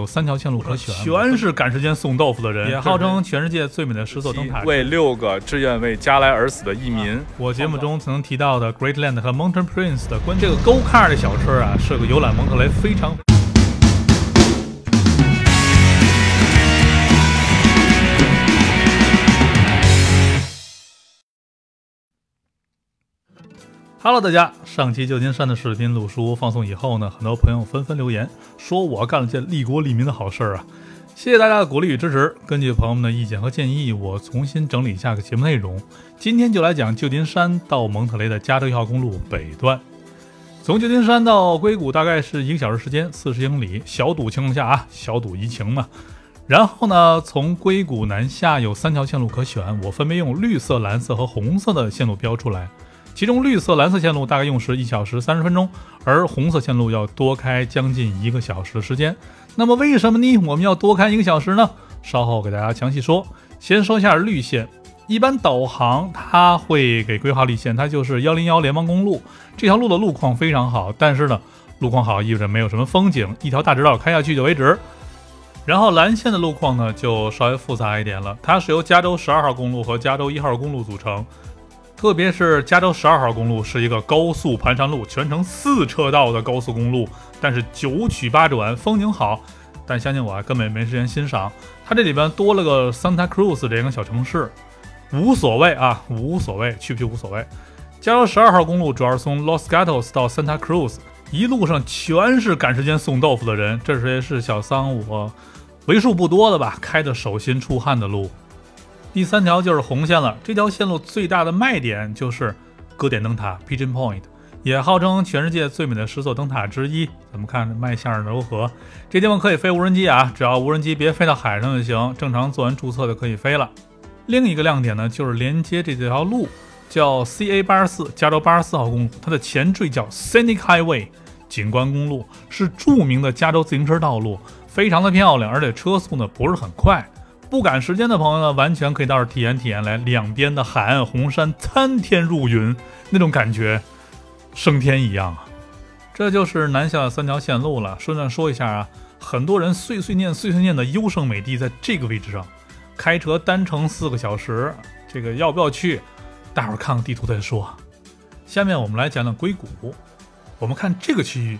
有三条线路可选，全是赶时间送豆腐的人，也号称全世界最美的十座灯塔。为六个志愿为加莱而死的移民。我节目中曾提到的 Greatland 和 Mountain Prince 的关这个 Go Car 的小车啊，是个游览蒙特雷非常。Hello，大家！上期旧金山的视频录书放送以后呢，很多朋友纷纷留言说我干了件利国利民的好事儿啊！谢谢大家的鼓励与支持。根据朋友们的意见和建议，我重新整理一下个节目内容。今天就来讲旧金山到蒙特雷的加州一号公路北段。从旧金山到硅谷大概是一个小时时间，四十英里。小堵情况下啊，小堵怡情嘛。然后呢，从硅谷南下有三条线路可选，我分别用绿色、蓝色和红色的线路标出来。其中绿色、蓝色线路大概用时一小时三十分钟，而红色线路要多开将近一个小时的时间。那么为什么呢？我们要多开一个小时呢？稍后给大家详细说。先说一下绿线，一般导航它会给规划绿线，它就是幺零幺联邦公路这条路的路况非常好，但是呢，路况好意味着没有什么风景，一条大直道开下去就为止。然后蓝线的路况呢就稍微复杂一点了，它是由加州十二号公路和加州一号公路组成。特别是加州十二号公路是一个高速盘山路，全程四车道的高速公路，但是九曲八转，风景好。但相信我啊，根本没时间欣赏。它这里边多了个 Santa Cruz 这个小城市，无所谓啊，无所谓，去不去无所谓。加州十二号公路主要是从 Los Gatos 到 Santa Cruz，一路上全是赶时间送豆腐的人。这也是小桑我为数不多的吧，开的手心出汗的路。第三条就是红线了。这条线路最大的卖点就是歌点灯塔 （Pigeon Point），也号称全世界最美的十座灯塔之一。咱们看卖相如何？这地方可以飞无人机啊，只要无人机别飞到海上就行。正常做完注册就可以飞了。另一个亮点呢，就是连接这条路叫 CA 八十四加州八十四号公路，它的前缀叫 Scenic Highway 景观公路，是著名的加州自行车道路，非常的漂亮，而且车速呢不是很快。不赶时间的朋友呢，完全可以到这体验体验来。两边的海岸红山参天入云，那种感觉升天一样啊！这就是南下的三条线路了。顺便说一下啊，很多人碎碎念碎碎念的优胜美地在这个位置上，开车单程四个小时，这个要不要去？待会儿看看地图再说。下面我们来讲讲硅谷。我们看这个区域，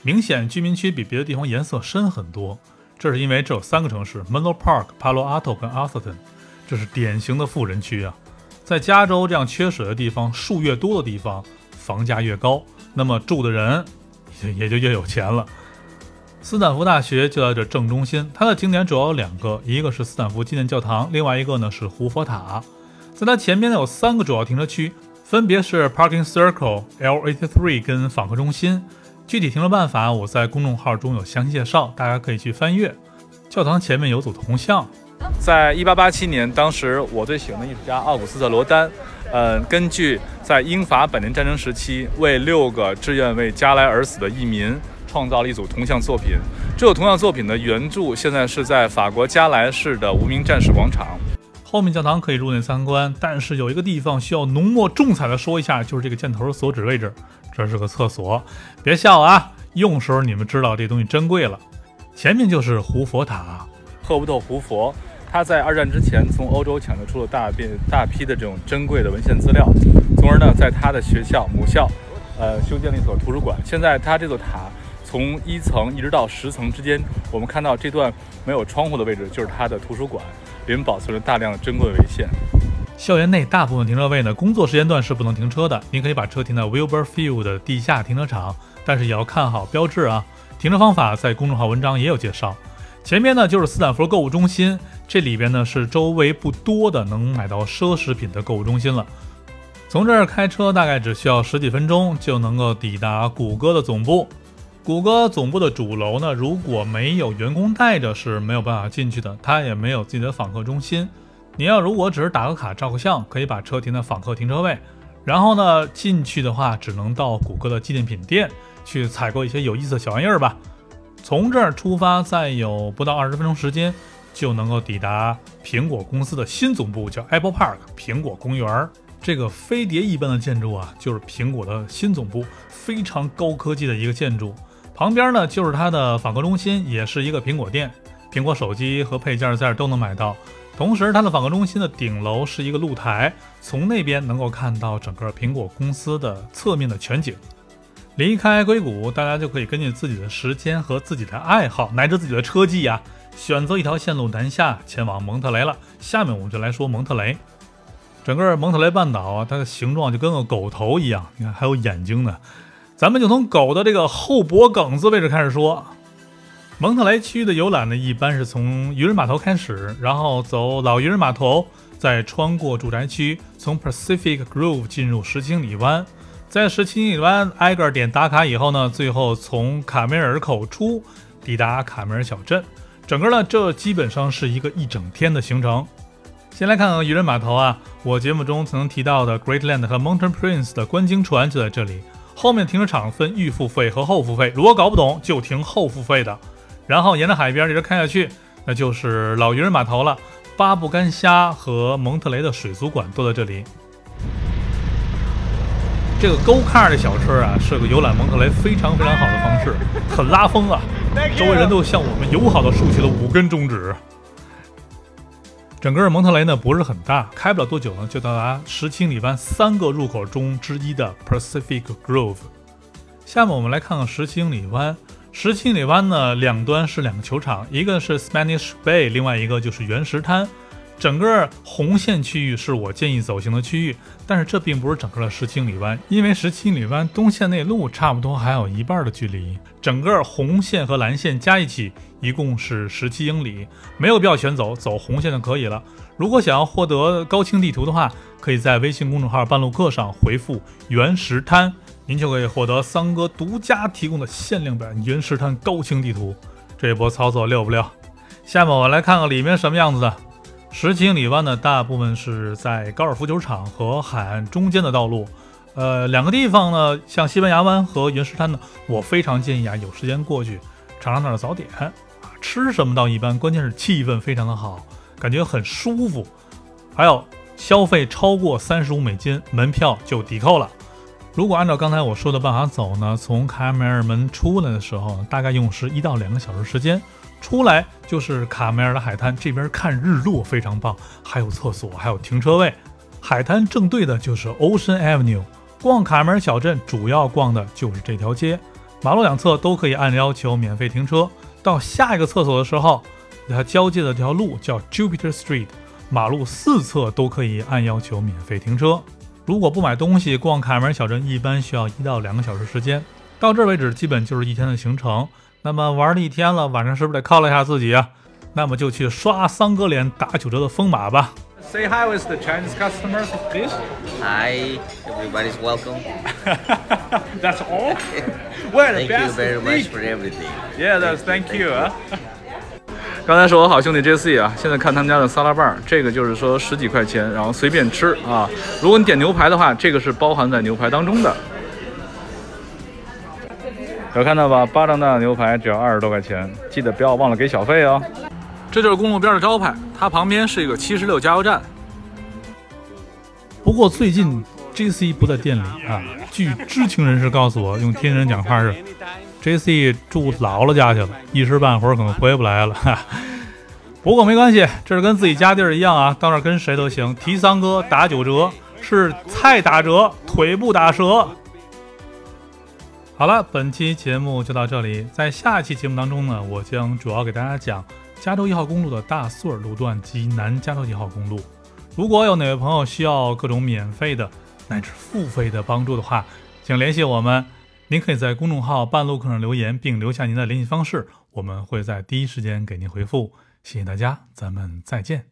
明显居民区比别的地方颜色深很多。这是因为这有三个城市：Menlo Park、Palo Alto 跟 Atherton，这是典型的富人区啊。在加州这样缺水的地方，树越多的地方，房价越高，那么住的人也也就越有钱了。斯坦福大学就在这正中心，它的景点主要有两个，一个是斯坦福纪念教堂，另外一个呢是胡佛塔。在它前面呢有三个主要停车区，分别是 Parking Circle、L83 跟访客中心。具体停车办法，我在公众号中有详细介绍，大家可以去翻阅。教堂前面有组铜像，在一八八七年，当时我最喜欢的艺术家奥古斯特·罗丹，嗯，根据在英法百年战争时期为六个志愿为加莱而死的移民创造了一组铜像作品。这组铜像作品的原著现在是在法国加莱市的无名战士广场。后面教堂可以入内参观，但是有一个地方需要浓墨重彩的说一下，就是这个箭头所指位置。这是个厕所，别笑啊！用时候你们知道这东西珍贵了。前面就是胡佛塔，赫伯特·胡佛，他在二战之前从欧洲抢救出了大便大批的这种珍贵的文献资料，从而呢，在他的学校母校，呃，修建了一所图书馆。现在他这座塔从一层一直到十层之间，我们看到这段没有窗户的位置就是他的图书馆，里面保存了大量的珍贵文献。校园内大部分停车位呢，工作时间段是不能停车的。您可以把车停在 Wilbur Field 的地下停车场，但是也要看好标志啊。停车方法在公众号文章也有介绍。前面呢就是斯坦福购物中心，这里边呢是周围不多的能买到奢侈品的购物中心了。从这儿开车大概只需要十几分钟就能够抵达谷歌的总部。谷歌总部的主楼呢，如果没有员工带着是没有办法进去的，它也没有自己的访客中心。你要如果只是打个卡照个相，可以把车停在访客停车位，然后呢进去的话，只能到谷歌的纪念品店去采购一些有意思的小玩意儿吧。从这儿出发，再有不到二十分钟时间，就能够抵达苹果公司的新总部，叫 Apple Park 苹果公园。这个飞碟一般的建筑啊，就是苹果的新总部，非常高科技的一个建筑。旁边呢就是它的访客中心，也是一个苹果店，苹果手机和配件在这儿都能买到。同时，它的访客中心的顶楼是一个露台，从那边能够看到整个苹果公司的侧面的全景。离开硅谷，大家就可以根据自己的时间和自己的爱好，乃至自己的车技呀，选择一条线路南下前往蒙特雷了。下面我们就来说蒙特雷。整个蒙特雷半岛啊，它的形状就跟个狗头一样，你看还有眼睛呢。咱们就从狗的这个后脖梗子位置开始说。蒙特雷区的游览呢，一般是从渔人码头开始，然后走老渔人码头，再穿过住宅区，从 Pacific Grove 进入十七里湾。在十七里湾挨个点打卡以后呢，最后从卡梅尔口出，抵达卡梅尔小镇。整个呢，这基本上是一个一整天的行程。先来看看渔人码头啊，我节目中曾提到的 Great Land 和 Mountain Prince 的观鲸船就在这里。后面停车场分预付费和后付费，如果搞不懂就停后付费的。然后沿着海边一直开下去，那就是老渔人码头了。巴布干虾和蒙特雷的水族馆都在这里。这个 Go Car 的小车啊，是个游览蒙特雷非常非常好的方式，很拉风啊！周围人都向我们友好的竖起了五根中指。整个蒙特雷呢不是很大，开不了多久呢就到达十七英里湾三个入口中之一的 Pacific Grove。下面我们来看看十七英里湾。十七里湾呢两端是两个球场，一个是 Spanish Bay，另外一个就是原石滩。整个红线区域是我建议走行的区域，但是这并不是整个的十七里湾，因为十七里湾东线内陆差不多还有一半的距离，整个红线和蓝线加一起一共是十七英里，没有必要全走，走红线就可以了。如果想要获得高清地图的话，可以在微信公众号“半路客”上回复“原石滩”，您就可以获得桑哥独家提供的限量版原石滩高清地图。这波操作溜不溜？下面我来看看里面什么样子的。十七英里湾呢，大部分是在高尔夫球场和海岸中间的道路。呃，两个地方呢，像西班牙湾和原石滩呢，我非常建议啊，有时间过去尝尝那儿的早点啊，吃什么倒一般，关键是气氛非常的好，感觉很舒服。还有消费超过三十五美金，门票就抵扣了。如果按照刚才我说的办法走呢，从卡梅尔门出来的时候，大概用时一到两个小时时间。出来就是卡梅尔的海滩，这边看日落非常棒，还有厕所，还有停车位。海滩正对的就是 Ocean Avenue。逛卡梅尔小镇主要逛的就是这条街，马路两侧都可以按要求免费停车。到下一个厕所的时候，它交界的这条路叫 Jupiter Street，马路四侧都可以按要求免费停车。如果不买东西，逛卡梅尔小镇一般需要一到两个小时时间。到这为止，基本就是一天的行程。那么玩了一天了，晚上是不是得犒劳一下自己啊？那么就去刷桑哥脸打九折的疯马吧。Say hi with the Chinese customers, please. Hi, everybody's welcome. That's all. Well, Thank you very much for everything. Yeah, that's thank you. 啊。刚才是我好兄弟 JC 啊，现在看他们家的沙拉棒，这个就是说十几块钱，然后随便吃啊。如果你点牛排的话，这个是包含在牛排当中的。有看到吧？巴掌大的牛排只要二十多块钱，记得不要忘了给小费哦。这就是公路边的招牌，它旁边是一个七十六加油站。不过最近 JC 不在店里啊，据知情人士告诉我，用天津人讲话是 JC 住姥姥家去了，一时半会儿可能回不来了。哈。不过没关系，这是跟自己家地儿一样啊，到那儿跟谁都行。提桑哥打九折，是菜打折，腿不打折。好了，本期节目就到这里。在下期节目当中呢，我将主要给大家讲加州一号公路的大苏尔路段及南加州一号公路。如果有哪位朋友需要各种免费的乃至付费的帮助的话，请联系我们。您可以在公众号“半路课程留言，并留下您的联系方式，我们会在第一时间给您回复。谢谢大家，咱们再见。